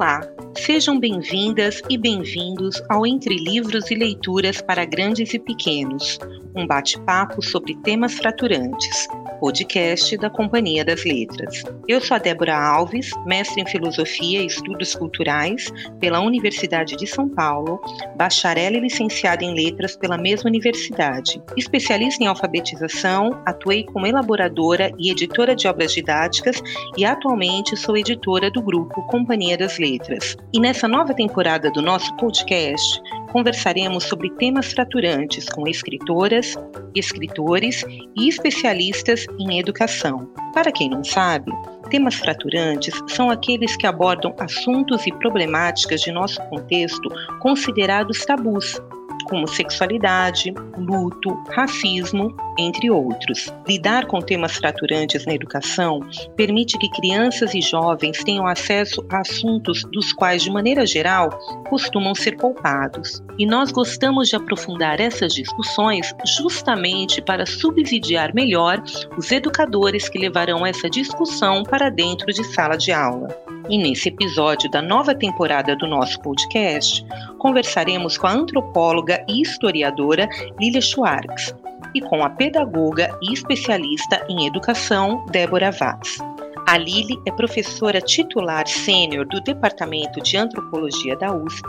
Olá, sejam bem-vindas e bem-vindos ao Entre Livros e Leituras para Grandes e Pequenos, um bate-papo sobre temas fraturantes, podcast da Companhia das Letras. Eu sou a Débora Alves, mestre em Filosofia e Estudos Culturais pela Universidade de São Paulo, bacharel e licenciada em Letras pela mesma universidade. Especialista em alfabetização, atuei como elaboradora e editora de obras didáticas e atualmente sou editora do grupo Companhia das Letras. E nessa nova temporada do nosso podcast, conversaremos sobre temas fraturantes com escritoras, escritores e especialistas em educação. Para quem não sabe, temas fraturantes são aqueles que abordam assuntos e problemáticas de nosso contexto considerados tabus como sexualidade, luto, racismo, entre outros. Lidar com temas fraturantes na educação permite que crianças e jovens tenham acesso a assuntos dos quais, de maneira geral, costumam ser poupados. E nós gostamos de aprofundar essas discussões justamente para subsidiar melhor os educadores que levarão essa discussão para dentro de sala de aula. E nesse episódio da nova temporada do nosso podcast, conversaremos com a antropóloga e historiadora Lilia Schwartz e com a pedagoga e especialista em educação Débora Vaz. A Lili é professora titular sênior do Departamento de Antropologia da USP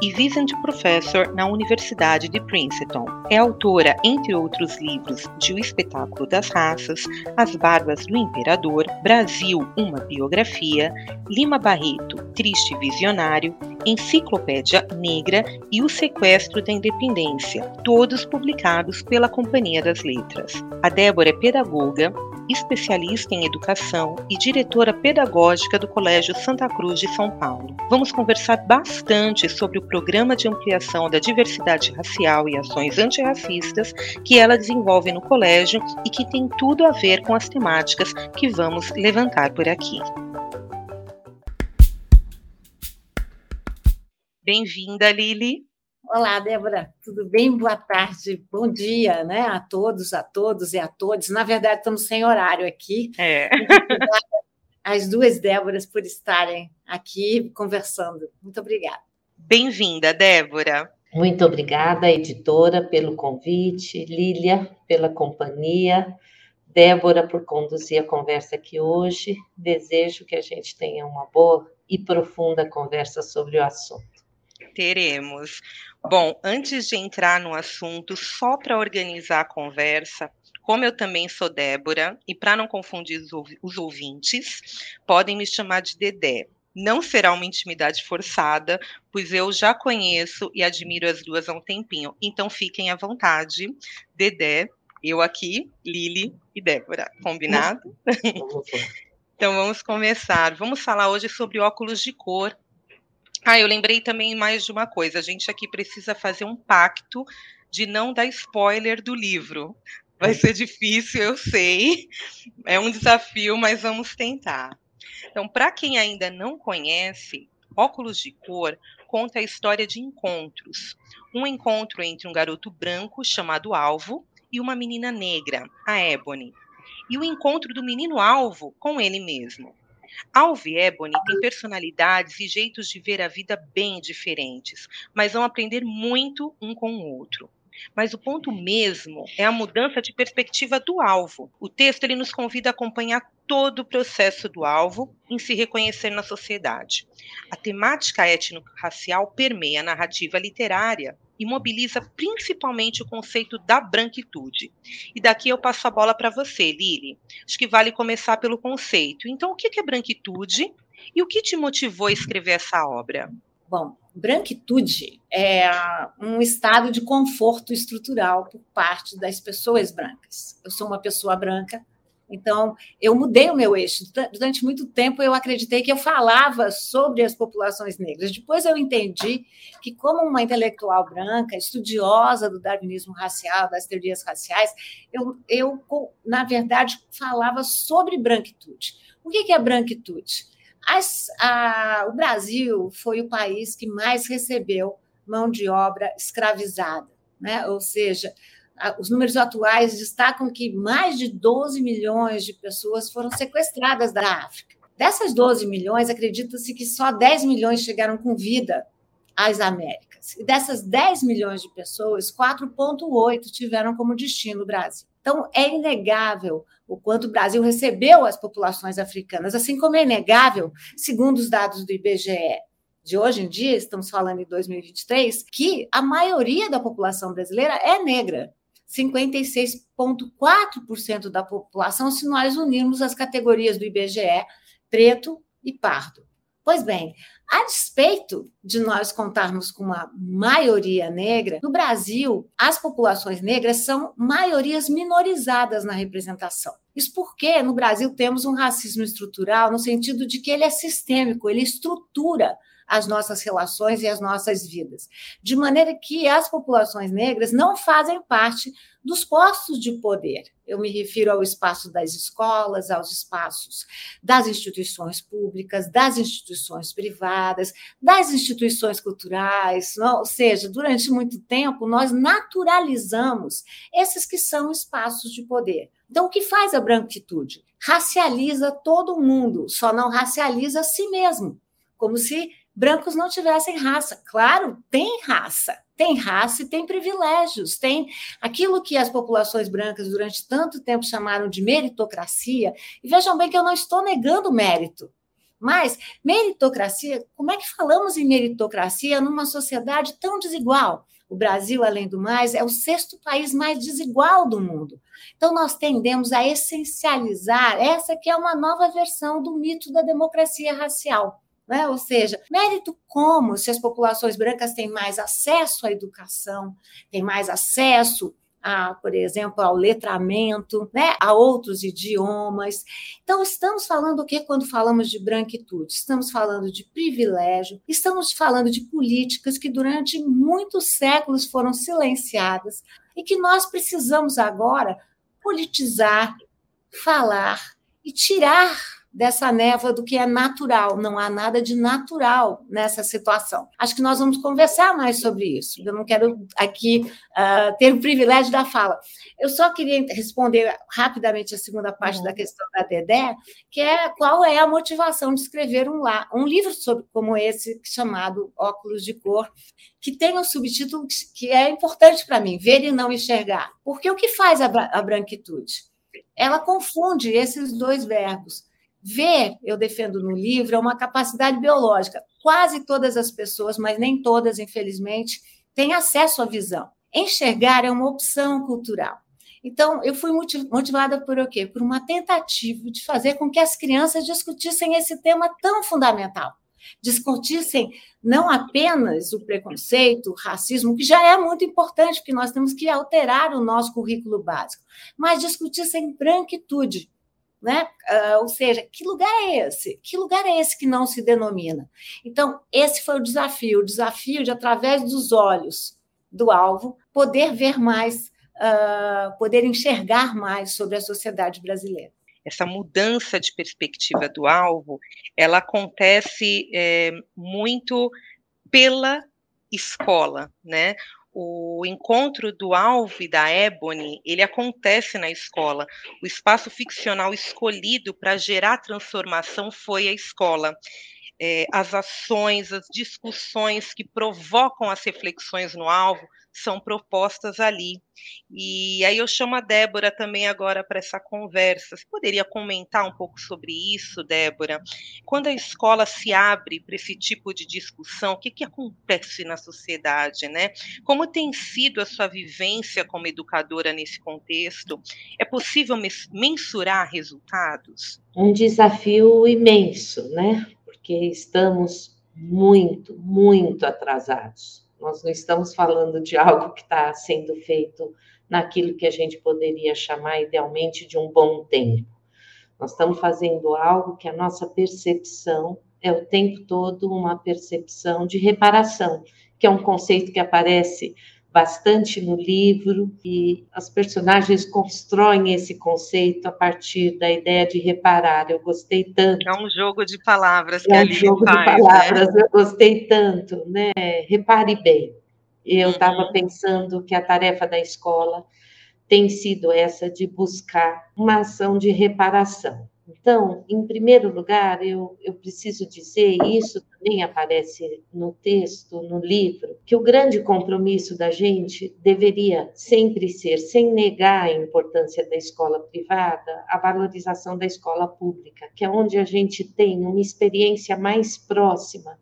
e Visiting Professor na Universidade de Princeton. É autora, entre outros livros, de O Espetáculo das Raças, As Barbas do Imperador, Brasil, uma biografia, Lima Barreto, Triste Visionário, Enciclopédia Negra e O Sequestro da Independência, todos publicados pela Companhia das Letras. A Débora é pedagoga, especialista em educação e diretora pedagógica do Colégio Santa Cruz de São Paulo. Vamos conversar bastante sobre o programa de ampliação da diversidade racial e ações antirracistas que ela desenvolve no colégio e que tem tudo a ver com as temáticas que vamos levantar por aqui. Bem-vinda, Lili. Olá, Débora, tudo bem? Boa tarde, bom dia, né? A todos, a todos e a todos. Na verdade, estamos sem horário aqui. É. As duas Déboras por estarem aqui conversando. Muito obrigada. Bem-vinda, Débora. Muito obrigada, editora, pelo convite, Lília, pela companhia, Débora, por conduzir a conversa aqui hoje. Desejo que a gente tenha uma boa e profunda conversa sobre o assunto. Teremos. Bom, antes de entrar no assunto, só para organizar a conversa, como eu também sou Débora, e para não confundir os ouvintes, podem me chamar de Dedé. Não será uma intimidade forçada, pois eu já conheço e admiro as duas há um tempinho. Então fiquem à vontade. Dedé, eu aqui, Lili e Débora. Combinado? então vamos começar. Vamos falar hoje sobre óculos de cor ah, eu lembrei também mais de uma coisa. A gente aqui precisa fazer um pacto de não dar spoiler do livro. Vai ser difícil, eu sei. É um desafio, mas vamos tentar. Então, para quem ainda não conhece, Óculos de Cor conta a história de encontros. Um encontro entre um garoto branco chamado Alvo e uma menina negra, a Ebony. E o encontro do menino Alvo com ele mesmo. Alve e Ebony têm personalidades e jeitos de ver a vida bem diferentes, mas vão aprender muito um com o outro. Mas o ponto mesmo é a mudança de perspectiva do alvo. O texto ele nos convida a acompanhar todo o processo do alvo em se reconhecer na sociedade. A temática étnico-racial permeia a narrativa literária e mobiliza principalmente o conceito da branquitude. E daqui eu passo a bola para você, Lili. Acho que vale começar pelo conceito. Então, o que é branquitude e o que te motivou a escrever essa obra? Bom, branquitude é um estado de conforto estrutural por parte das pessoas brancas. Eu sou uma pessoa branca, então, eu mudei o meu eixo. Durante muito tempo, eu acreditei que eu falava sobre as populações negras. Depois, eu entendi que, como uma intelectual branca, estudiosa do darwinismo racial, das teorias raciais, eu, eu na verdade, falava sobre branquitude. O que é branquitude? As, a, o Brasil foi o país que mais recebeu mão de obra escravizada, né? ou seja, os números atuais destacam que mais de 12 milhões de pessoas foram sequestradas da África. Dessas 12 milhões, acredita-se que só 10 milhões chegaram com vida às Américas. E dessas 10 milhões de pessoas, 4,8 tiveram como destino o Brasil. Então, é inegável o quanto o Brasil recebeu as populações africanas, assim como é inegável, segundo os dados do IBGE, de hoje em dia, estamos falando em 2023, que a maioria da população brasileira é negra. 56,4% da população, se nós unirmos as categorias do IBGE, preto e pardo. Pois bem, a despeito de nós contarmos com uma maioria negra, no Brasil, as populações negras são maiorias minorizadas na representação. Isso porque no Brasil temos um racismo estrutural no sentido de que ele é sistêmico, ele estrutura as nossas relações e as nossas vidas. De maneira que as populações negras não fazem parte dos postos de poder. Eu me refiro ao espaço das escolas, aos espaços das instituições públicas, das instituições privadas, das instituições culturais, ou seja, durante muito tempo nós naturalizamos esses que são espaços de poder. Então, o que faz a branquitude? Racializa todo mundo, só não racializa a si mesmo, como se brancos não tivessem raça. Claro, tem raça, tem raça e tem privilégios, tem aquilo que as populações brancas durante tanto tempo chamaram de meritocracia. E vejam bem que eu não estou negando mérito. Mas meritocracia, como é que falamos em meritocracia numa sociedade tão desigual? O Brasil, além do mais, é o sexto país mais desigual do mundo. Então, nós tendemos a essencializar essa que é uma nova versão do mito da democracia racial. Né? Ou seja, mérito como se as populações brancas têm mais acesso à educação, têm mais acesso a, por exemplo, ao letramento, né, a outros idiomas. Então, estamos falando o que quando falamos de branquitude? Estamos falando de privilégio, estamos falando de políticas que durante muitos séculos foram silenciadas e que nós precisamos agora politizar, falar e tirar dessa névoa do que é natural. Não há nada de natural nessa situação. Acho que nós vamos conversar mais sobre isso. Eu não quero aqui uh, ter o privilégio da fala. Eu só queria responder rapidamente a segunda parte uhum. da questão da Dedé, que é qual é a motivação de escrever um, lá, um livro sobre, como esse, chamado Óculos de Cor, que tem um subtítulo que é importante para mim, ver e não enxergar. Porque o que faz a, a branquitude? Ela confunde esses dois verbos. Ver, eu defendo no livro, é uma capacidade biológica. Quase todas as pessoas, mas nem todas, infelizmente, têm acesso à visão. Enxergar é uma opção cultural. Então, eu fui motivada por o quê? Por uma tentativa de fazer com que as crianças discutissem esse tema tão fundamental. Discutissem não apenas o preconceito, o racismo, que já é muito importante, porque nós temos que alterar o nosso currículo básico, mas discutissem branquitude, né? Uh, ou seja, que lugar é esse? Que lugar é esse que não se denomina? Então, esse foi o desafio, o desafio de, através dos olhos do alvo, poder ver mais, uh, poder enxergar mais sobre a sociedade brasileira. Essa mudança de perspectiva do alvo, ela acontece é, muito pela escola, né? O encontro do Alvo e da Ebony, ele acontece na escola. O espaço ficcional escolhido para gerar transformação foi a escola. É, as ações, as discussões que provocam as reflexões no alvo são propostas ali. E aí eu chamo a Débora também agora para essa conversa. Você poderia comentar um pouco sobre isso, Débora? Quando a escola se abre para esse tipo de discussão, o que, que acontece na sociedade, né? Como tem sido a sua vivência como educadora nesse contexto? É possível mensurar resultados? Um desafio imenso, né? Porque estamos muito, muito atrasados nós não estamos falando de algo que está sendo feito naquilo que a gente poderia chamar idealmente de um bom tempo. Nós estamos fazendo algo que a nossa percepção é o tempo todo uma percepção de reparação, que é um conceito que aparece bastante no livro e as personagens constroem esse conceito a partir da ideia de reparar. Eu gostei tanto. É um jogo de palavras que é um jogo faz, de né? palavras. Né? Eu gostei tanto, né? Repare bem. Eu estava uhum. pensando que a tarefa da escola tem sido essa de buscar uma ação de reparação. Então, em primeiro lugar, eu, eu preciso dizer, e isso também aparece no texto, no livro, que o grande compromisso da gente deveria sempre ser, sem negar a importância da escola privada, a valorização da escola pública, que é onde a gente tem uma experiência mais próxima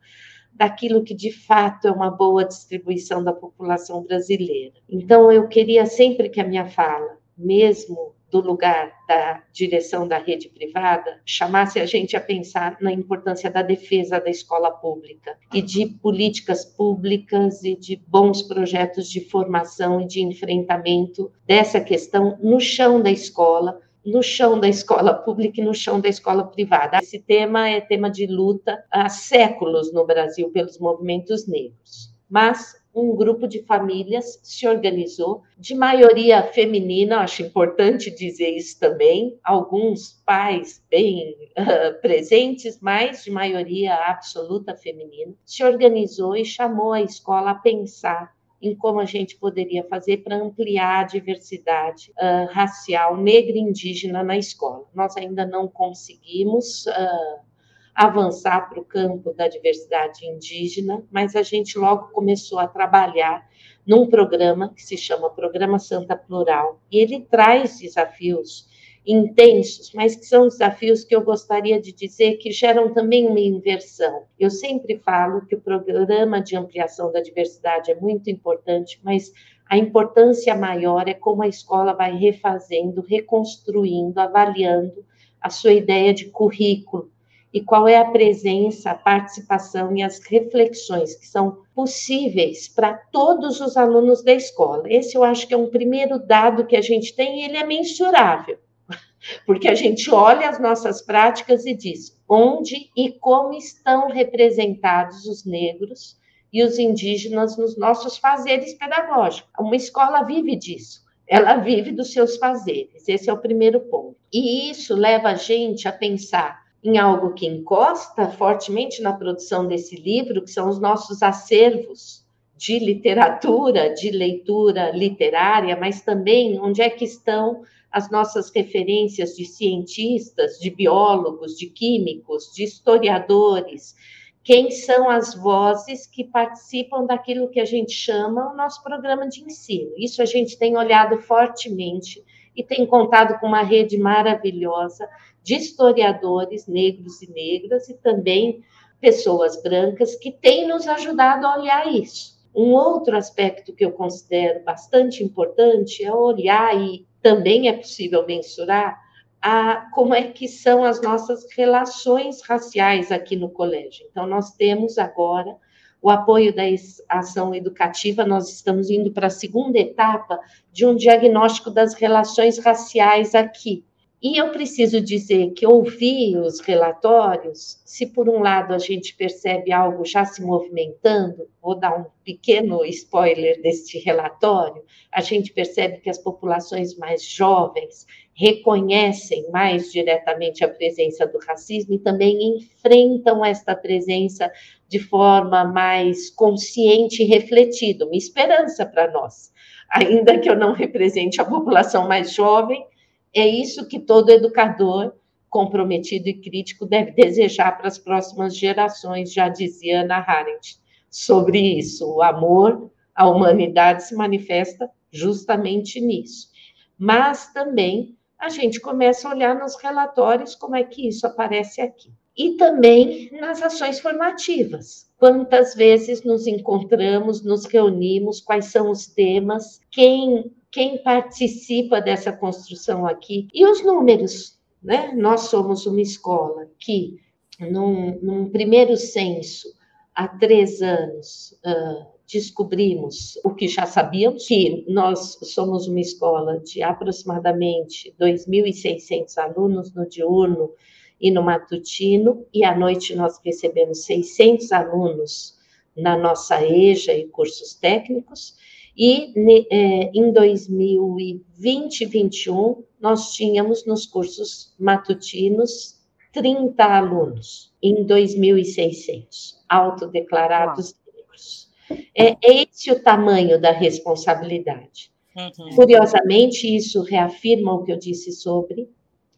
daquilo que de fato é uma boa distribuição da população brasileira. Então, eu queria sempre que a minha fala, mesmo do lugar da direção da rede privada chamasse a gente a pensar na importância da defesa da escola pública e de políticas públicas e de bons projetos de formação e de enfrentamento dessa questão no chão da escola, no chão da escola pública e no chão da escola privada. Esse tema é tema de luta há séculos no Brasil pelos movimentos negros. Mas um grupo de famílias se organizou, de maioria feminina, acho importante dizer isso também, alguns pais bem uh, presentes, mas de maioria absoluta feminina, se organizou e chamou a escola a pensar em como a gente poderia fazer para ampliar a diversidade uh, racial negra e indígena na escola. Nós ainda não conseguimos uh, avançar para o campo da diversidade indígena, mas a gente logo começou a trabalhar num programa que se chama Programa Santa Plural, e ele traz desafios intensos, mas que são desafios que eu gostaria de dizer que geram também uma inversão. Eu sempre falo que o programa de ampliação da diversidade é muito importante, mas a importância maior é como a escola vai refazendo, reconstruindo, avaliando a sua ideia de currículo, e qual é a presença, a participação e as reflexões que são possíveis para todos os alunos da escola. Esse eu acho que é um primeiro dado que a gente tem e ele é mensurável, porque a gente olha as nossas práticas e diz onde e como estão representados os negros e os indígenas nos nossos fazeres pedagógicos. Uma escola vive disso. Ela vive dos seus fazeres. Esse é o primeiro ponto. E isso leva a gente a pensar em algo que encosta fortemente na produção desse livro, que são os nossos acervos de literatura, de leitura literária, mas também onde é que estão as nossas referências de cientistas, de biólogos, de químicos, de historiadores, quem são as vozes que participam daquilo que a gente chama o nosso programa de ensino. Isso a gente tem olhado fortemente e tem contado com uma rede maravilhosa de historiadores negros e negras e também pessoas brancas que têm nos ajudado a olhar isso. Um outro aspecto que eu considero bastante importante é olhar e também é possível mensurar a, como é que são as nossas relações raciais aqui no colégio. Então, nós temos agora o apoio da ação educativa, nós estamos indo para a segunda etapa de um diagnóstico das relações raciais aqui. E eu preciso dizer que ouvir os relatórios, se por um lado a gente percebe algo já se movimentando, vou dar um pequeno spoiler deste relatório, a gente percebe que as populações mais jovens reconhecem mais diretamente a presença do racismo e também enfrentam esta presença de forma mais consciente e refletida, uma esperança para nós. Ainda que eu não represente a população mais jovem, é isso que todo educador comprometido e crítico deve desejar para as próximas gerações, já dizia Ana Arendt sobre isso. O amor à humanidade se manifesta justamente nisso. Mas também a gente começa a olhar nos relatórios como é que isso aparece aqui. E também nas ações formativas. Quantas vezes nos encontramos, nos reunimos, quais são os temas, quem quem participa dessa construção aqui. E os números, né? Nós somos uma escola que, num, num primeiro censo, há três anos, uh, descobrimos o que já sabíamos, que nós somos uma escola de aproximadamente 2.600 alunos no diurno e no matutino, e à noite nós recebemos 600 alunos na nossa EJA e cursos técnicos, e é, em 2020 e 2021, nós tínhamos nos cursos matutinos 30 alunos, em 2.600, autodeclarados negros. É, esse o tamanho da responsabilidade. Uhum. Curiosamente, isso reafirma o que eu disse sobre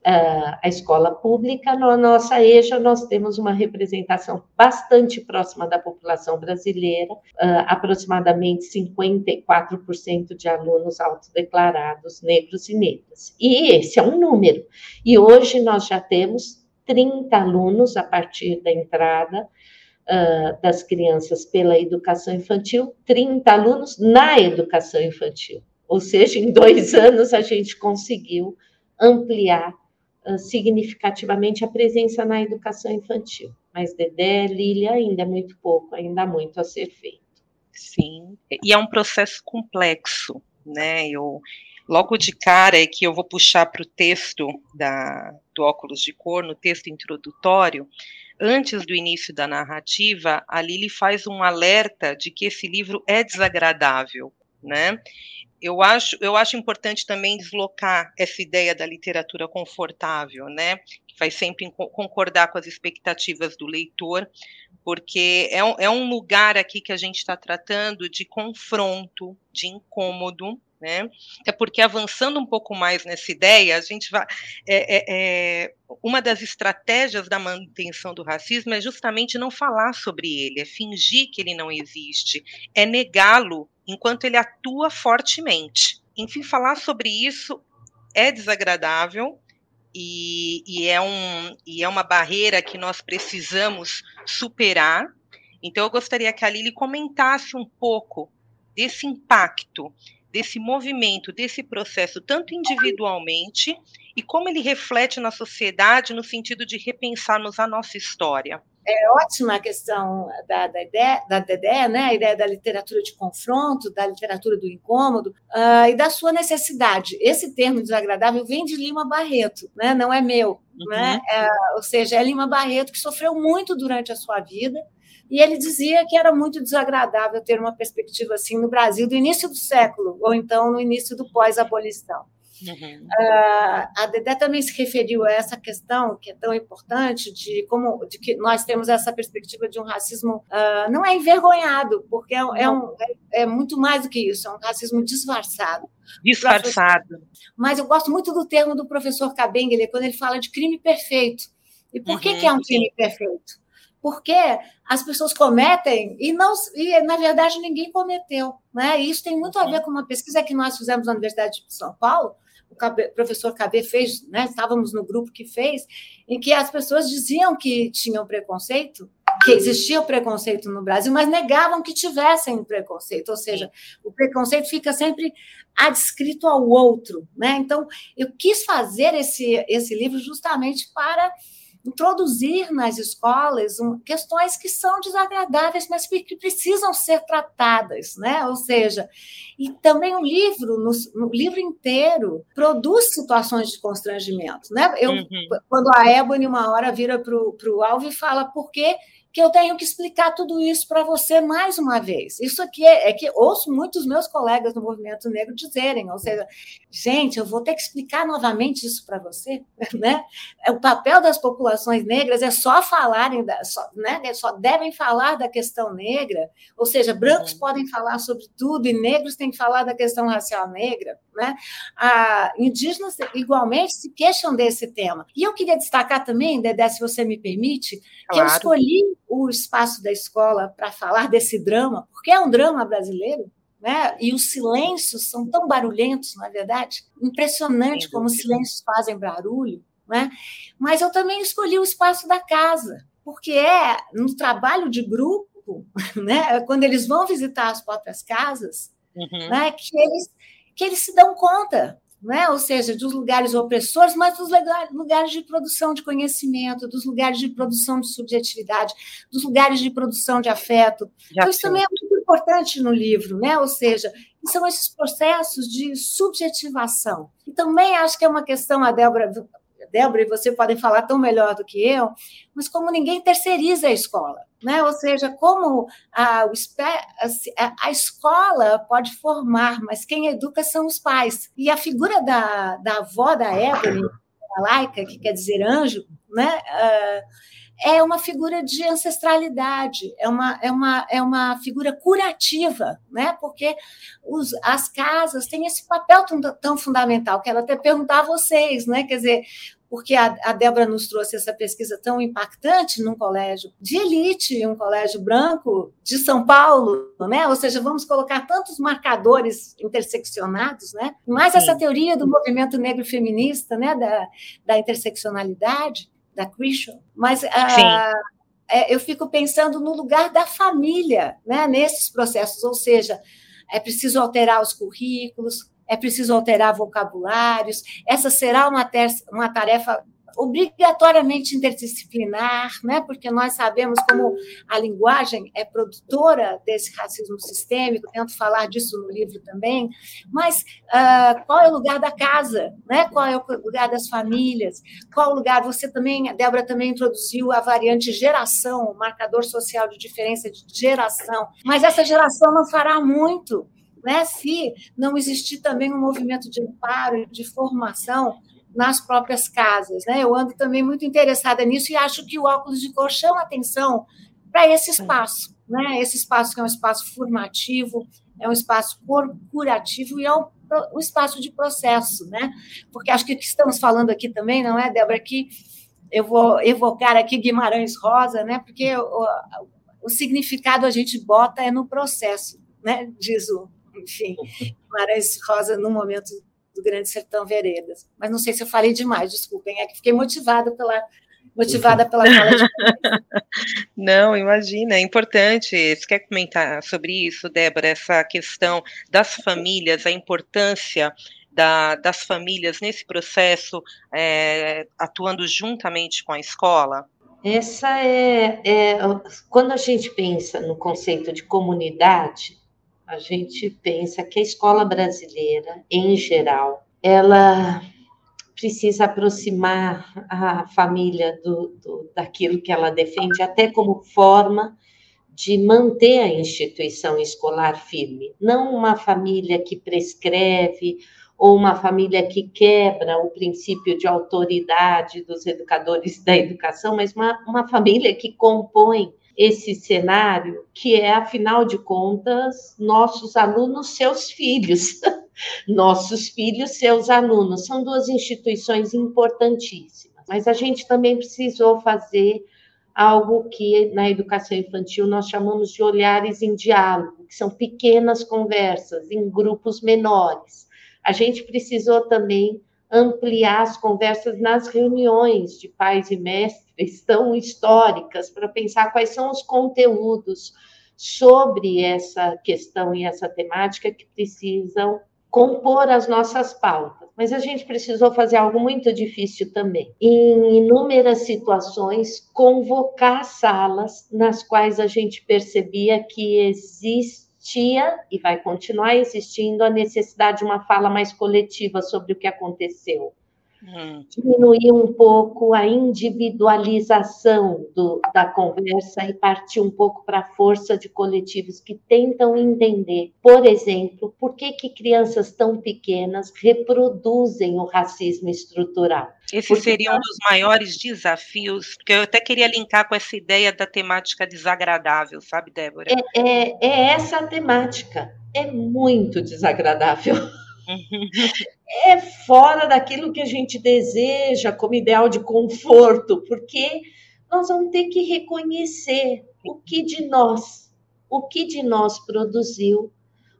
uh, a escola pública. Na nossa EJA, nós temos uma representação bastante próxima da população brasileira, uh, aproximadamente 54% de alunos autodeclarados negros e negras. E esse é um número. E hoje nós já temos 30 alunos a partir da entrada uh, das crianças pela educação infantil, 30 alunos na educação infantil. Ou seja, em dois anos a gente conseguiu ampliar uh, significativamente a presença na educação infantil. Mas Dedé, Lília, ainda é muito pouco, ainda há muito a ser feito. Sim, e é um processo complexo, né? Eu logo de cara é que eu vou puxar para o texto da, do óculos de cor, no texto introdutório, antes do início da narrativa, a Lili faz um alerta de que esse livro é desagradável, né? Eu acho, eu acho importante também deslocar essa ideia da literatura confortável, né? Que vai sempre concordar com as expectativas do leitor, porque é um, é um lugar aqui que a gente está tratando de confronto, de incômodo, né? É porque avançando um pouco mais nessa ideia, a gente vai. É, é, é, uma das estratégias da manutenção do racismo é justamente não falar sobre ele, é fingir que ele não existe, é negá-lo enquanto ele atua fortemente. Enfim, falar sobre isso é desagradável e, e, é, um, e é uma barreira que nós precisamos superar. Então, eu gostaria que a Lili comentasse um pouco desse impacto desse movimento, desse processo, tanto individualmente e como ele reflete na sociedade no sentido de repensarmos a nossa história. É ótima a questão da, da, ideia, da Dedé, né? a ideia da literatura de confronto, da literatura do incômodo uh, e da sua necessidade. Esse termo desagradável vem de Lima Barreto, né? não é meu. Né? Uhum. Né? É, ou seja, é Lima Barreto que sofreu muito durante a sua vida e ele dizia que era muito desagradável ter uma perspectiva assim no Brasil do início do século, ou então no início do pós-abolição. Uhum. Uh, a Dedé também se referiu a essa questão que é tão importante de como de que nós temos essa perspectiva de um racismo uh, não é envergonhado porque é, é, um, é, é, muito mais do que isso é um racismo disfarçado. Disfarçado. Mas eu gosto muito do termo do professor Kabengele quando ele fala de crime perfeito. E por uhum, que, que é um crime perfeito porque as pessoas cometem e não e na verdade ninguém cometeu, né? E isso tem muito a ver com uma pesquisa que nós fizemos na Universidade de São Paulo, o professor KB fez, né? Estávamos no grupo que fez, em que as pessoas diziam que tinham preconceito, que existia o preconceito no Brasil, mas negavam que tivessem preconceito, ou seja, o preconceito fica sempre adscrito ao outro, né? Então, eu quis fazer esse esse livro justamente para introduzir nas escolas questões que são desagradáveis, mas que precisam ser tratadas, né? Ou seja, e também o livro, no, no livro inteiro, produz situações de constrangimento, né? Eu, uhum. Quando a Ebony uma hora vira para o Alvo e fala por que que eu tenho que explicar tudo isso para você mais uma vez. Isso aqui é, é, que ouço muitos meus colegas do movimento negro dizerem, ou seja, gente, eu vou ter que explicar novamente isso para você, né? O papel das populações negras é só falarem, da, só, né? Só devem falar da questão negra, ou seja, brancos uhum. podem falar sobre tudo e negros têm que falar da questão racial negra, né? Ah, indígenas igualmente se queixam desse tema. E eu queria destacar também, Dedé, se você me permite, claro. que eu escolhi o espaço da escola para falar desse drama, porque é um drama brasileiro, né? E os silêncios são tão barulhentos, na é verdade, impressionante como os silêncios fazem barulho, né? Mas eu também escolhi o espaço da casa, porque é no trabalho de grupo, né? Quando eles vão visitar as próprias casas, uhum. né? Que eles que eles se dão conta né? ou seja, dos lugares opressores, mas dos lugares de produção de conhecimento, dos lugares de produção de subjetividade, dos lugares de produção de afeto. Já então, isso também é muito importante no livro, né? ou seja, são esses processos de subjetivação. E também acho que é uma questão, a Débora Débora e você podem falar tão melhor do que eu, mas como ninguém terceiriza a escola, né? Ou seja, como a, a, escola pode formar, mas quem educa são os pais. E a figura da, da avó da Evelyn, a laica, que quer dizer anjo, né? Uh, é uma figura de ancestralidade, é uma, é uma, é uma figura curativa, né? porque os, as casas têm esse papel tão, tão fundamental, que ela até perguntar a vocês, né? quer dizer, porque a, a Débora nos trouxe essa pesquisa tão impactante num colégio de elite, um colégio branco de São Paulo, né? Ou seja, vamos colocar tantos marcadores interseccionados, né? Mais essa teoria do movimento negro feminista, né? Da, da interseccionalidade, da Christian. Mas ah, é, eu fico pensando no lugar da família, né? Nesses processos, ou seja, é preciso alterar os currículos, é preciso alterar vocabulários. Essa será uma, uma tarefa obrigatoriamente interdisciplinar, né? porque nós sabemos como a linguagem é produtora desse racismo sistêmico, tento falar disso no livro também, mas uh, qual é o lugar da casa, né? qual é o lugar das famílias, qual o lugar, você também, a Débora também introduziu a variante geração, o marcador social de diferença de geração, mas essa geração não fará muito, né, se não existir também um movimento de amparo, de formação nas próprias casas. Né? Eu ando também muito interessada nisso e acho que o óculos de cor chama atenção para esse espaço, né? esse espaço que é um espaço formativo, é um espaço curativo e é um, um espaço de processo, né? Porque acho que o que estamos falando aqui também, não é, Débora, que eu vou evocar aqui Guimarães Rosa, né? Porque o, o significado a gente bota é no processo, né? Diz o, enfim, Guimarães Rosa no momento do Grande Sertão Veredas. Mas não sei se eu falei demais, desculpem, é que fiquei motivada pela motivada pela fala de Não, imagina, é importante. Você quer comentar sobre isso, Débora, essa questão das famílias, a importância da, das famílias nesse processo, é, atuando juntamente com a escola? Essa é, é, quando a gente pensa no conceito de comunidade, a gente pensa que a escola brasileira, em geral, ela precisa aproximar a família do, do, daquilo que ela defende, até como forma de manter a instituição escolar firme. Não uma família que prescreve ou uma família que quebra o princípio de autoridade dos educadores da educação, mas uma, uma família que compõe esse cenário, que é, afinal de contas, nossos alunos, seus filhos. nossos filhos, seus alunos. São duas instituições importantíssimas. Mas a gente também precisou fazer algo que na educação infantil nós chamamos de olhares em diálogo, que são pequenas conversas em grupos menores. A gente precisou também ampliar as conversas nas reuniões de pais e mestres tão históricas para pensar quais são os conteúdos sobre essa questão e essa temática que precisam compor as nossas pautas. Mas a gente precisou fazer algo muito difícil também. Em inúmeras situações, convocar salas nas quais a gente percebia que existe existia e vai continuar existindo a necessidade de uma fala mais coletiva sobre o que aconteceu. Hum. Diminuir um pouco a individualização do, da conversa e partir um pouco para a força de coletivos que tentam entender, por exemplo, por que, que crianças tão pequenas reproduzem o racismo estrutural. Esse porque seria um dos maiores desafios, porque eu até queria linkar com essa ideia da temática desagradável, sabe, Débora? É, é, é essa a temática. É muito desagradável. é fora daquilo que a gente deseja como ideal de conforto, porque nós vamos ter que reconhecer o que de nós, o que de nós produziu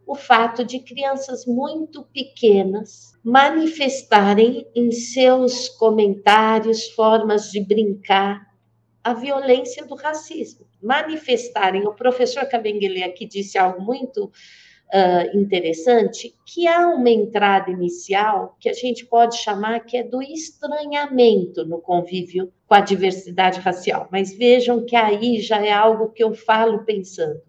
o fato de crianças muito pequenas manifestarem em seus comentários, formas de brincar, a violência do racismo. Manifestarem, o professor Cabenguele aqui disse algo muito uh, interessante, que há uma entrada inicial que a gente pode chamar que é do estranhamento no convívio com a diversidade racial. Mas vejam que aí já é algo que eu falo pensando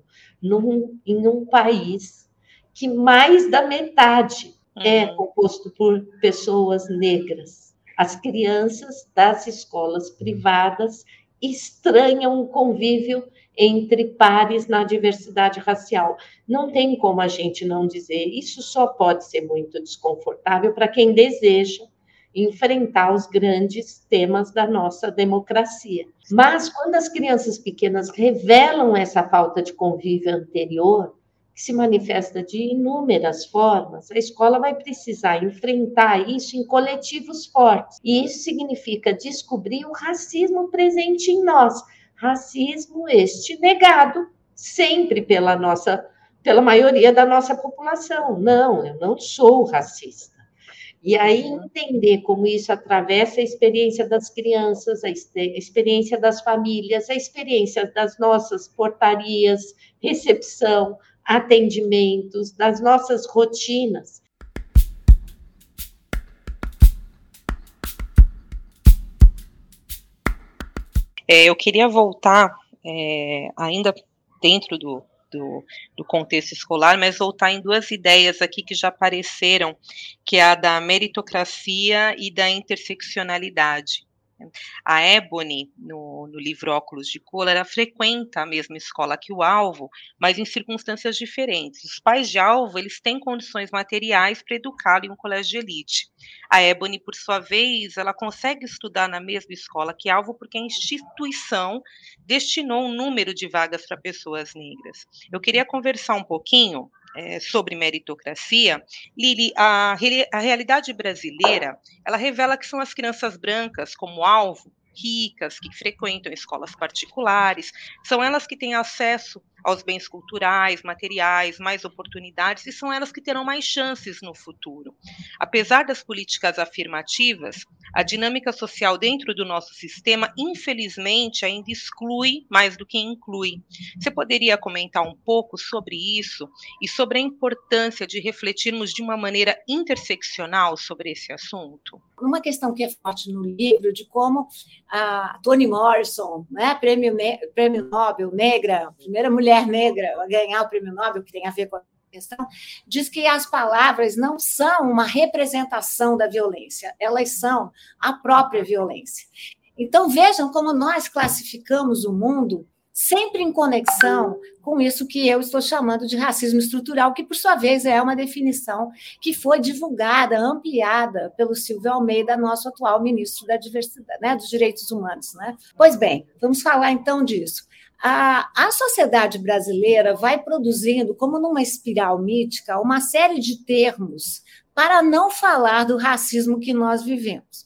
num, em um país que mais da metade é uhum. composto por pessoas negras. As crianças das escolas privadas estranham o convívio entre pares na diversidade racial. Não tem como a gente não dizer, isso só pode ser muito desconfortável para quem deseja enfrentar os grandes temas da nossa democracia. Mas quando as crianças pequenas revelam essa falta de convívio anterior, que se manifesta de inúmeras formas, a escola vai precisar enfrentar isso em coletivos fortes. E isso significa descobrir o racismo presente em nós. Racismo este negado sempre pela nossa pela maioria da nossa população. Não, eu não sou racista. E aí entender como isso atravessa a experiência das crianças, a experiência das famílias, a experiência das nossas portarias, recepção, atendimentos, das nossas rotinas. É, eu queria voltar é, ainda dentro do, do, do, contexto escolar, mas voltar em duas ideias aqui que já apareceram, que é a da meritocracia e da interseccionalidade. A Ebony, no, no, livro Óculos de Cola, ela frequenta a mesma escola que o alvo, mas em circunstâncias diferentes. Os pais de alvo, eles têm condições materiais para educá-lo em um colégio de elite. A Ebony, por sua vez, ela consegue estudar na mesma escola que alvo porque a instituição destinou um número de vagas para pessoas negras. Eu queria conversar um pouquinho é, sobre meritocracia, Lili, a, a realidade brasileira, ela revela que são as crianças brancas como alvo ricas, que frequentam escolas particulares, são elas que têm acesso aos bens culturais, materiais, mais oportunidades, e são elas que terão mais chances no futuro. Apesar das políticas afirmativas, a dinâmica social dentro do nosso sistema, infelizmente, ainda exclui mais do que inclui. Você poderia comentar um pouco sobre isso e sobre a importância de refletirmos de uma maneira interseccional sobre esse assunto? Uma questão que é forte no livro de como a Toni Morrison, né, prêmio, prêmio Nobel negra, primeira mulher negra a ganhar o prêmio Nobel, que tem a ver com a questão, diz que as palavras não são uma representação da violência, elas são a própria violência. Então vejam como nós classificamos o mundo sempre em conexão com isso que eu estou chamando de racismo estrutural, que, por sua vez, é uma definição que foi divulgada, ampliada pelo Silvio Almeida, nosso atual ministro da Diversidade, né, dos Direitos Humanos. Né? Pois bem, vamos falar então disso. A, a sociedade brasileira vai produzindo, como numa espiral mítica, uma série de termos para não falar do racismo que nós vivemos.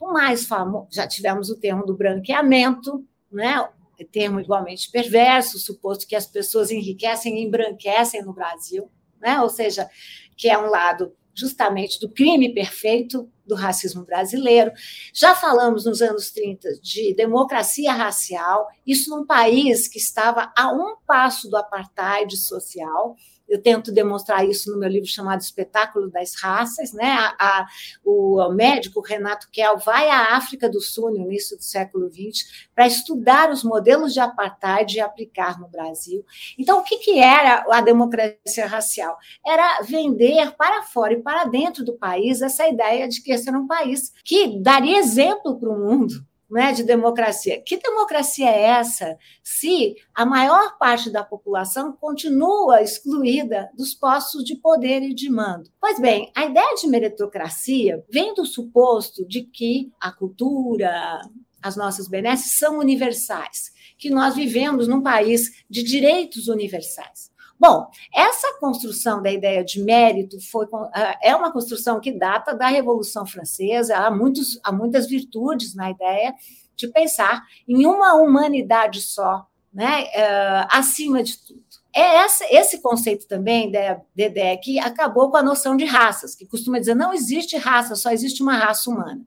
O mais famoso, já tivemos o termo do branqueamento, né? Termo igualmente perverso, suposto que as pessoas enriquecem e embranquecem no Brasil, né? ou seja, que é um lado justamente do crime perfeito do racismo brasileiro. Já falamos nos anos 30 de democracia racial, isso num país que estava a um passo do apartheid social, eu tento demonstrar isso no meu livro chamado Espetáculo das Raças. Né? A, a, o médico Renato Kell vai à África do Sul no início do século XX para estudar os modelos de apartheid e aplicar no Brasil. Então, o que, que era a democracia racial? Era vender para fora e para dentro do país essa ideia de que esse era um país que daria exemplo para o mundo né, de democracia. Que democracia é essa se a maior parte da população continua excluída dos postos de poder e de mando? Pois bem, a ideia de meritocracia vem do suposto de que a cultura, as nossas benesses são universais, que nós vivemos num país de direitos universais. Bom, essa construção da ideia de mérito foi, ah, é uma construção que data da Revolução Francesa, há, muitos, há muitas virtudes na ideia de pensar em uma humanidade só, né, uh, acima de tudo. É essa, esse conceito também, Dedé, que acabou com a noção de raças, que costuma dizer não existe raça, só existe uma raça humana.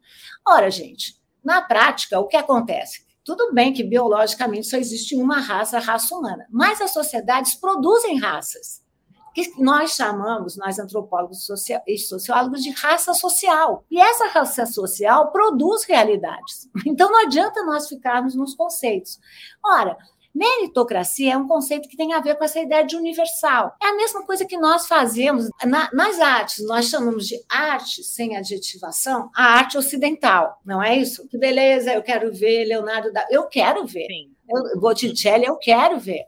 Ora, gente, na prática, o que acontece? Tudo bem que biologicamente só existe uma raça, a raça humana, mas as sociedades produzem raças, que nós chamamos, nós antropólogos e sociólogos, de raça social. E essa raça social produz realidades. Então não adianta nós ficarmos nos conceitos. Ora, Meritocracia é um conceito que tem a ver com essa ideia de universal. É a mesma coisa que nós fazemos na, nas artes. Nós chamamos de arte sem adjetivação a arte ocidental, não é isso? Que beleza, eu quero ver Leonardo da. Eu quero ver. Sim. Eu, Botticelli, eu quero ver.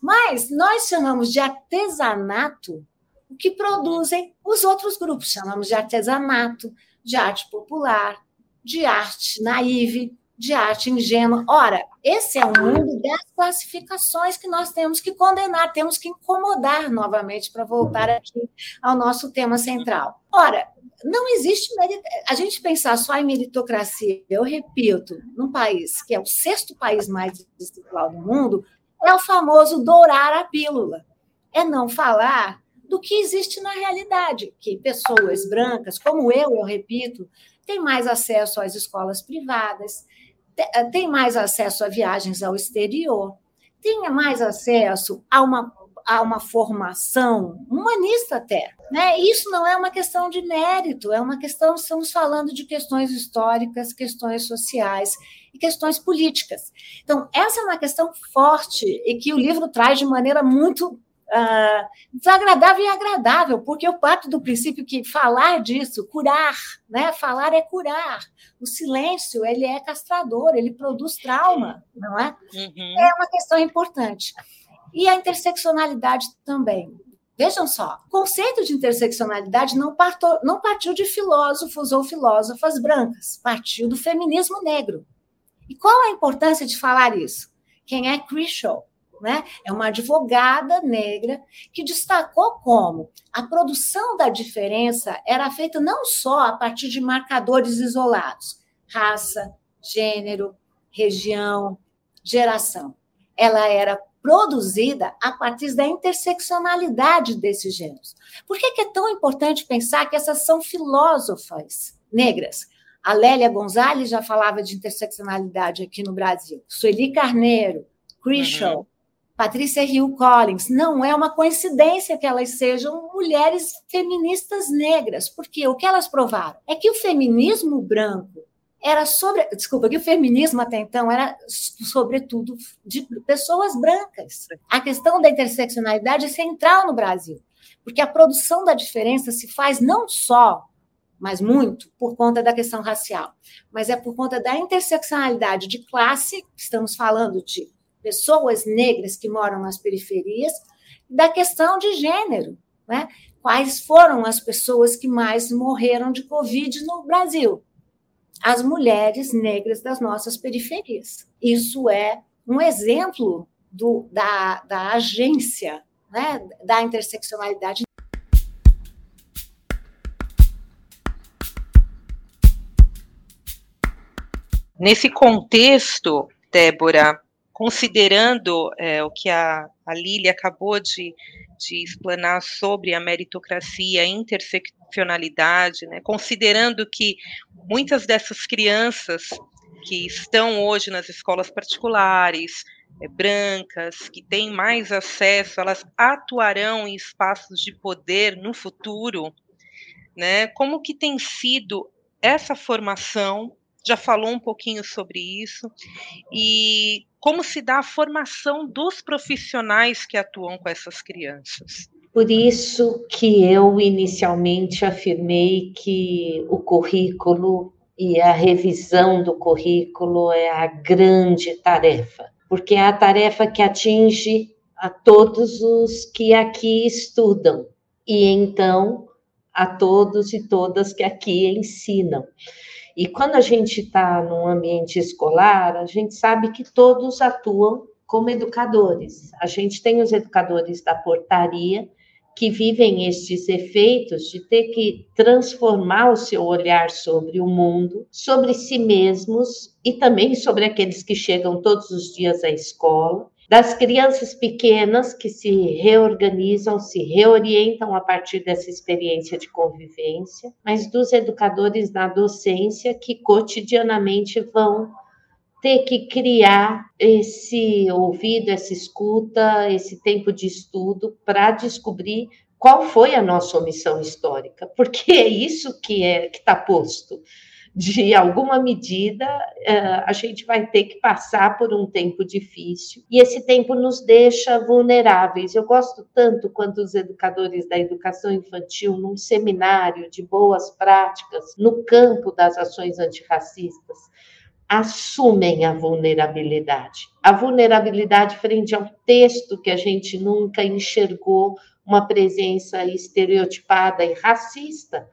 Mas nós chamamos de artesanato o que produzem os outros grupos. Chamamos de artesanato, de arte popular, de arte naive, de arte ingênua. Ora, esse é o mundo das classificações que nós temos que condenar, temos que incomodar novamente para voltar aqui ao nosso tema central. Ora, não existe a gente pensar só em meritocracia. Eu repito, num país que é o sexto país mais desigual do mundo, é o famoso dourar a pílula. É não falar do que existe na realidade, que pessoas brancas, como eu, eu repito, têm mais acesso às escolas privadas, tem mais acesso a viagens ao exterior, tenha mais acesso a uma, a uma formação humanista até. Né? Isso não é uma questão de mérito, é uma questão, estamos falando de questões históricas, questões sociais e questões políticas. Então, essa é uma questão forte e que o livro traz de maneira muito Desagradável e agradável, porque eu parto do princípio que falar disso, curar, né? Falar é curar. O silêncio, ele é castrador, ele produz trauma, não é? Uhum. É uma questão importante. E a interseccionalidade também. Vejam só, o conceito de interseccionalidade não, partou, não partiu de filósofos ou filósofas brancas, partiu do feminismo negro. E qual a importância de falar isso? Quem é Crishaw? Né? É uma advogada negra que destacou como a produção da diferença era feita não só a partir de marcadores isolados, raça, gênero, região, geração. Ela era produzida a partir da interseccionalidade desses gêneros. Por que, é tão importante pensar que essas são filósofas negras? A Lélia Gonzalez já falava de interseccionalidade aqui no Brasil. Sueli Carneiro, Crishaw, uhum. Patrícia Hill Collins. Não é uma coincidência que elas sejam mulheres feministas negras, porque o que elas provaram é que o feminismo branco era sobre, desculpa, que o feminismo até então era sobretudo de pessoas brancas. A questão da interseccionalidade é central no Brasil, porque a produção da diferença se faz não só mas muito por conta da questão racial, mas é por conta da interseccionalidade de classe, estamos falando de pessoas negras que moram nas periferias, da questão de gênero, né? Quais foram as pessoas que mais morreram de Covid no Brasil? As mulheres negras das nossas periferias. Isso é um exemplo do, da, da agência né, da interseccionalidade. Nesse contexto, Débora, considerando é, o que a, a Lília acabou de, de explanar sobre a meritocracia, a interseccionalidade, né, considerando que muitas dessas crianças que estão hoje nas escolas particulares, é, brancas, que têm mais acesso, elas atuarão em espaços de poder no futuro, né? Como que tem sido essa formação já falou um pouquinho sobre isso, e como se dá a formação dos profissionais que atuam com essas crianças. Por isso que eu inicialmente afirmei que o currículo e a revisão do currículo é a grande tarefa, porque é a tarefa que atinge a todos os que aqui estudam e então a todos e todas que aqui ensinam. E quando a gente está num ambiente escolar, a gente sabe que todos atuam como educadores. A gente tem os educadores da portaria, que vivem estes efeitos de ter que transformar o seu olhar sobre o mundo, sobre si mesmos e também sobre aqueles que chegam todos os dias à escola das crianças pequenas que se reorganizam, se reorientam a partir dessa experiência de convivência, mas dos educadores na docência que cotidianamente vão ter que criar esse ouvido, essa escuta, esse tempo de estudo para descobrir qual foi a nossa omissão histórica, porque é isso que é que está posto de alguma medida, eh, a gente vai ter que passar por um tempo difícil e esse tempo nos deixa vulneráveis. Eu gosto tanto quando os educadores da educação infantil, num seminário de boas práticas no campo das ações antirracistas, assumem a vulnerabilidade. A vulnerabilidade frente ao texto que a gente nunca enxergou uma presença estereotipada e racista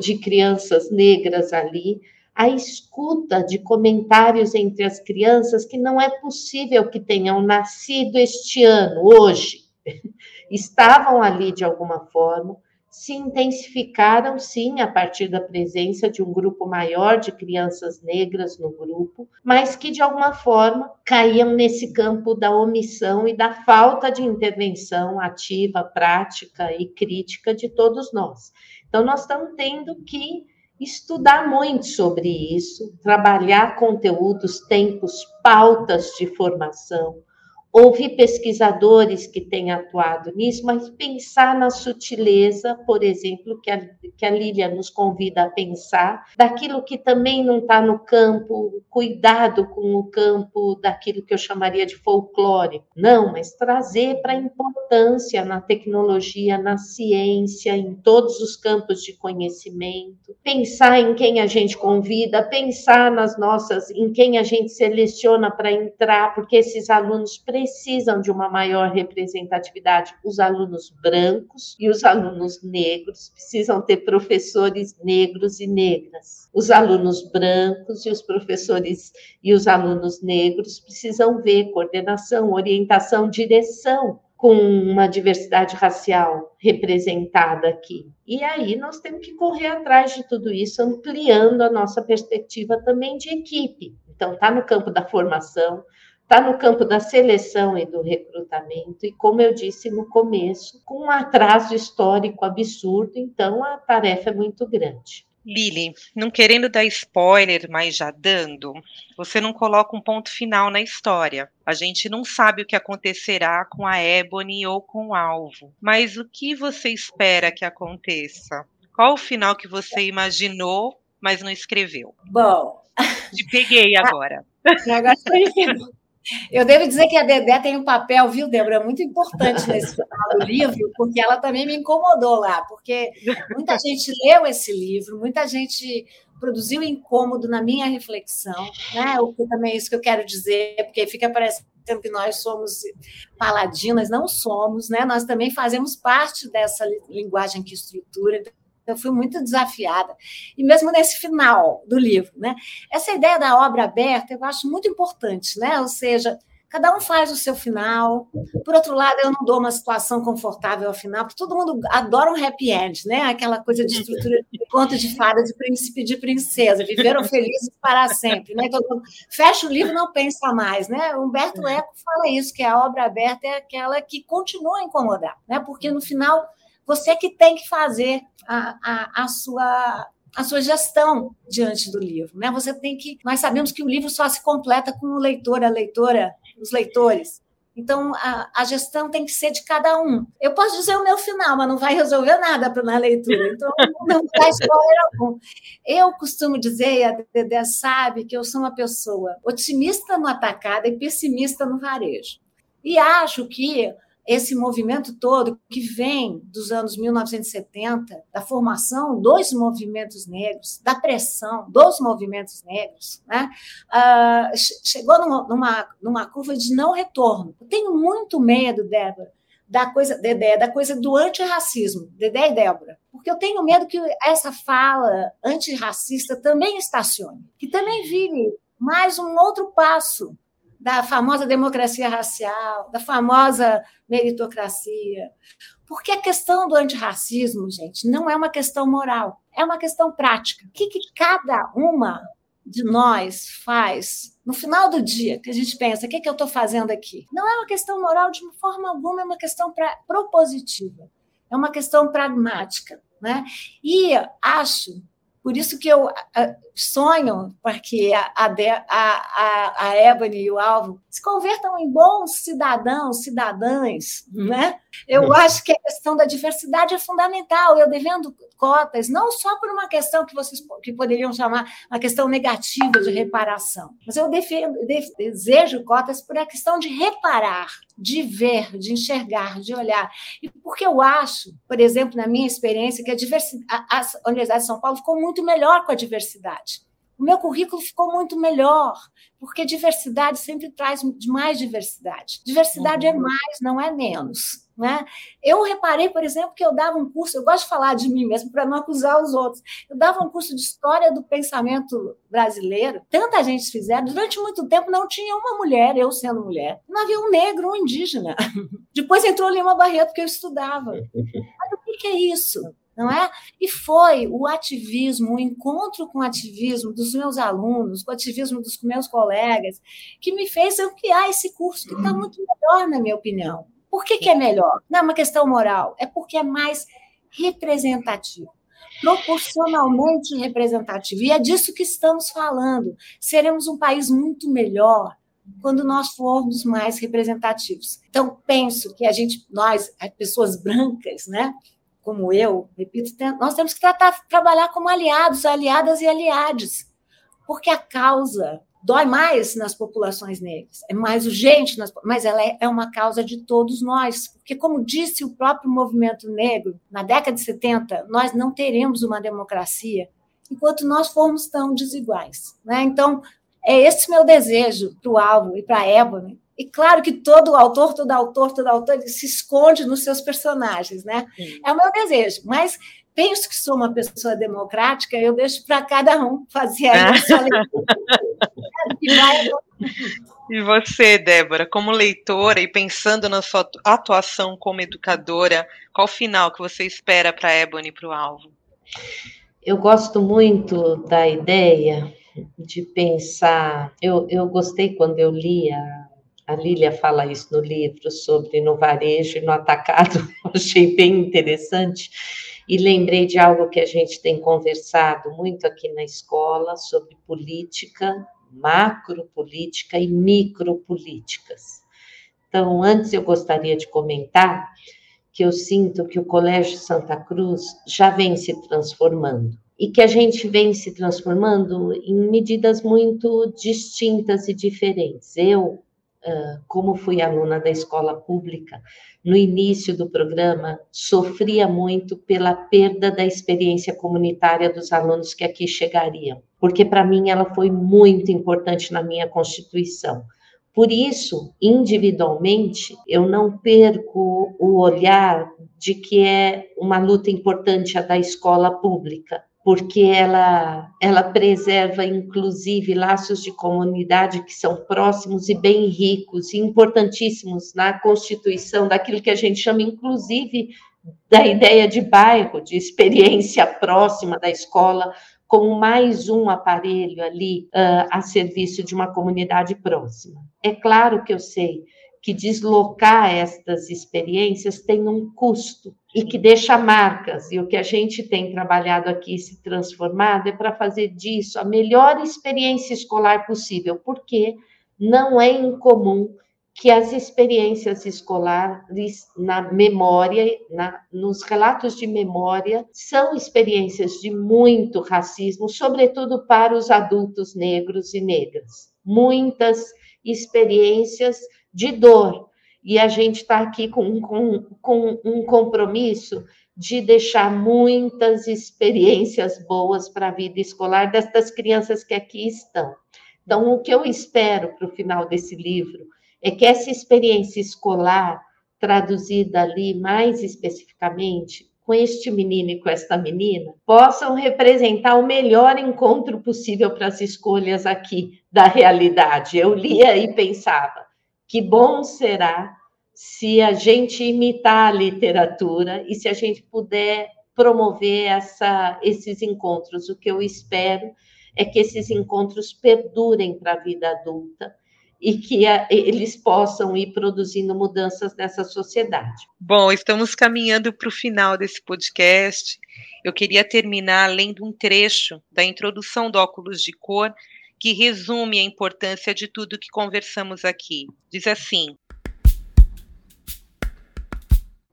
de crianças negras ali, a escuta de comentários entre as crianças que não é possível que tenham nascido este ano, hoje. Estavam ali de alguma forma, se intensificaram, sim, a partir da presença de um grupo maior de crianças negras no grupo, mas que, de alguma forma, caíam nesse campo da omissão e da falta de intervenção ativa, prática e crítica de todos nós. Então, nós estamos tendo que estudar muito sobre isso, trabalhar conteúdos, tempos, pautas de formação, ouvir pesquisadores que têm atuado nisso, mas pensar na sutileza, por exemplo, que a, que a Lília nos convida a pensar, daquilo que também não está no campo, cuidado com o campo daquilo que eu chamaria de folclore. Não, mas trazer para a importância na tecnologia, na ciência, em todos os campos de conhecimento, pensar em quem a gente convida, pensar nas nossas, em quem a gente seleciona para entrar, porque esses alunos precisam precisam de uma maior representatividade. Os alunos brancos e os alunos negros precisam ter professores negros e negras. Os alunos brancos e os professores e os alunos negros precisam ver coordenação, orientação, direção com uma diversidade racial representada aqui. E aí nós temos que correr atrás de tudo isso, ampliando a nossa perspectiva também de equipe. Então, está no campo da formação, está no campo da seleção e do recrutamento, e como eu disse no começo, com um atraso histórico absurdo, então a tarefa é muito grande. Lili, não querendo dar spoiler, mas já dando, você não coloca um ponto final na história. A gente não sabe o que acontecerá com a Ebony ou com o alvo. Mas o que você espera que aconteça? Qual o final que você imaginou, mas não escreveu? Bom. Te peguei agora. Agora eu devo dizer que a Dedé tem um papel, viu, Débora, muito importante nesse final do livro, porque ela também me incomodou lá, porque muita gente leu esse livro, muita gente produziu incômodo na minha reflexão, né? O que também é isso que eu quero dizer, porque fica parecendo que nós somos paladinas, não somos, né? Nós também fazemos parte dessa linguagem que estrutura, eu fui muito desafiada. E mesmo nesse final do livro, né? Essa ideia da obra aberta eu acho muito importante, né? Ou seja, cada um faz o seu final. Por outro lado, eu não dou uma situação confortável ao final, porque todo mundo adora um happy end, né? Aquela coisa de estrutura de conto de fada de príncipe e de princesa, viveram felizes para sempre, né? Todo mundo fecha o livro, não pensa mais, né? Humberto Eco fala isso, que a obra aberta é aquela que continua a incomodar, né? Porque no final você que tem que fazer a, a, a sua a sua gestão diante do livro, né? Você tem que, nós sabemos que o livro só se completa com o leitor, a leitora, os leitores. Então, a, a, gestão tem que ser de cada um. Eu posso dizer o meu final, mas não vai resolver nada para na leitura. Então, não dá spoiler algum. Eu costumo dizer, e a Dedé sabe, que eu sou uma pessoa otimista no atacado e pessimista no varejo. E acho que esse movimento todo que vem dos anos 1970, da formação dos movimentos negros, da pressão dos movimentos negros, né? Uh, chegou numa, numa, numa curva de não retorno. Eu tenho muito medo, Débora, da coisa, Dedé, da coisa do antirracismo, Dedé e Débora, porque eu tenho medo que essa fala antirracista também estacione, que também vire mais um outro passo da famosa democracia racial, da famosa meritocracia. Porque a questão do antirracismo, gente, não é uma questão moral, é uma questão prática. O que, que cada uma de nós faz no final do dia, que a gente pensa, o que, que eu estou fazendo aqui? Não é uma questão moral de forma alguma, é uma questão pra, propositiva, é uma questão pragmática. Né? E acho por isso que eu sonho para que a, a, a Ebony e o Alvo se convertam em bons cidadãos, cidadãs, né? Eu uhum. acho que a questão da diversidade é fundamental. Eu devendo cotas, não só por uma questão que vocês que poderiam chamar uma questão negativa de reparação, mas eu defendo, desejo cotas por a questão de reparar, de ver, de enxergar, de olhar. E porque eu acho, por exemplo, na minha experiência, que a, diversidade, a, Universidade de São Paulo ficou muito melhor com a diversidade. O meu currículo ficou muito melhor, porque diversidade sempre traz mais diversidade. Diversidade é uhum. é mais, não é menos. Né? Eu reparei, por exemplo, que eu dava um curso, eu gosto de falar de mim mesmo para não acusar os outros. Eu dava um curso de história do pensamento brasileiro, tanta gente fizeram, durante muito tempo não tinha uma mulher, eu sendo mulher, não havia um negro, um indígena. Depois entrou Lima Barreto, que eu estudava. Mas o que é isso? não é? E foi o ativismo, o encontro com o ativismo dos meus alunos, com o ativismo dos meus colegas, que me fez ampliar esse curso, que está muito melhor, na minha opinião. Por que, que é melhor? Não é uma questão moral, é porque é mais representativo proporcionalmente representativo. E é disso que estamos falando. Seremos um país muito melhor quando nós formos mais representativos. Então, penso que a gente, nós, as pessoas brancas, né, como eu, repito, nós temos que tratar, trabalhar como aliados, aliadas e aliados, porque a causa dói mais nas populações negras, é mais urgente, nas, mas ela é, é uma causa de todos nós, porque, como disse o próprio movimento negro, na década de 70, nós não teremos uma democracia enquanto nós formos tão desiguais. Né? Então, é esse meu desejo para o Alvo e para a Ebony, e claro que todo autor, todo autor, todo autor se esconde nos seus personagens, né? Sim. É o meu desejo, mas penso que sou uma pessoa democrática, eu deixo para cada um fazer a sua E você, Débora, como leitora e pensando na sua atuação como educadora, qual final que você espera para Ebony e para o Alvo? Eu gosto muito da ideia de pensar. Eu, eu gostei quando eu li a a Lília fala isso no livro sobre no varejo e no atacado, achei bem interessante. E lembrei de algo que a gente tem conversado muito aqui na escola sobre política, macropolítica e micropolíticas. Então, antes eu gostaria de comentar que eu sinto que o Colégio Santa Cruz já vem se transformando e que a gente vem se transformando em medidas muito distintas e diferentes. Eu, como fui aluna da escola pública, no início do programa, sofria muito pela perda da experiência comunitária dos alunos que aqui chegariam, porque para mim ela foi muito importante na minha constituição. Por isso, individualmente, eu não perco o olhar de que é uma luta importante a da escola pública, porque ela, ela preserva, inclusive, laços de comunidade que são próximos e bem ricos e importantíssimos na constituição daquilo que a gente chama, inclusive, da ideia de bairro, de experiência próxima da escola, como mais um aparelho ali uh, a serviço de uma comunidade próxima. É claro que eu sei que deslocar estas experiências tem um custo e que deixa marcas. E o que a gente tem trabalhado aqui se transformado é para fazer disso a melhor experiência escolar possível, porque não é incomum que as experiências escolares na memória, na, nos relatos de memória, são experiências de muito racismo, sobretudo para os adultos negros e negras. Muitas experiências de dor. E a gente está aqui com, com, com um compromisso de deixar muitas experiências boas para a vida escolar destas crianças que aqui estão. Então, o que eu espero para o final desse livro é que essa experiência escolar, traduzida ali mais especificamente, com este menino e com esta menina, possam representar o melhor encontro possível para as escolhas aqui da realidade. Eu lia e pensava, que bom será se a gente imitar a literatura e se a gente puder promover essa, esses encontros. O que eu espero é que esses encontros perdurem para a vida adulta e que a, eles possam ir produzindo mudanças nessa sociedade. Bom, estamos caminhando para o final desse podcast. Eu queria terminar lendo um trecho da introdução do Óculos de Cor, que resume a importância de tudo que conversamos aqui. Diz assim: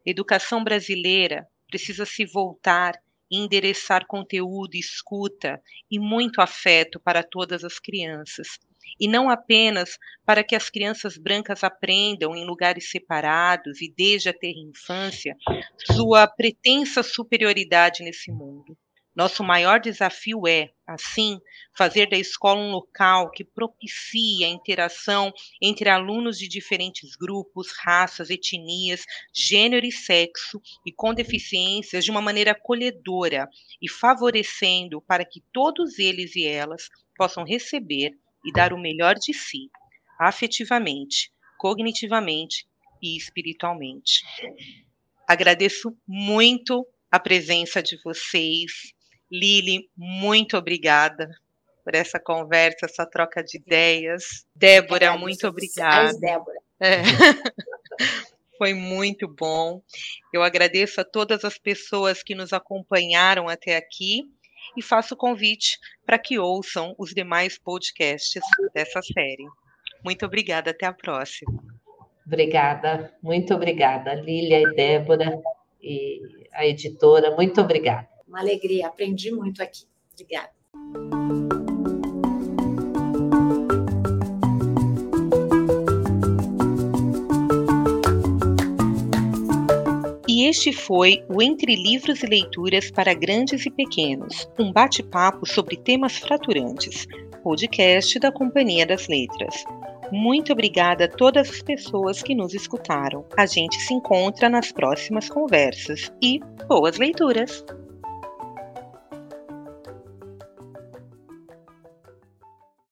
Educação brasileira precisa se voltar e endereçar conteúdo, escuta e muito afeto para todas as crianças. E não apenas para que as crianças brancas aprendam em lugares separados e desde a ter infância sua pretensa superioridade nesse mundo, Nosso maior desafio é, assim, fazer da escola um local que propicie a interação entre alunos de diferentes grupos, raças, etnias, gênero e sexo e com deficiências de uma maneira acolhedora e favorecendo para que todos eles e elas possam receber e dar o melhor de si, afetivamente, cognitivamente e espiritualmente. Agradeço muito a presença de vocês. Lili, muito obrigada por essa conversa, essa troca de ideias. Débora, muito obrigada. Débora. É. Foi muito bom. Eu agradeço a todas as pessoas que nos acompanharam até aqui e faço o convite para que ouçam os demais podcasts dessa série. Muito obrigada, até a próxima. Obrigada, muito obrigada, Lília e Débora e a editora, muito obrigada. Uma alegria, aprendi muito aqui. Obrigada. E este foi o Entre Livros e Leituras para Grandes e Pequenos, um bate-papo sobre temas fraturantes, podcast da Companhia das Letras. Muito obrigada a todas as pessoas que nos escutaram. A gente se encontra nas próximas conversas e boas leituras!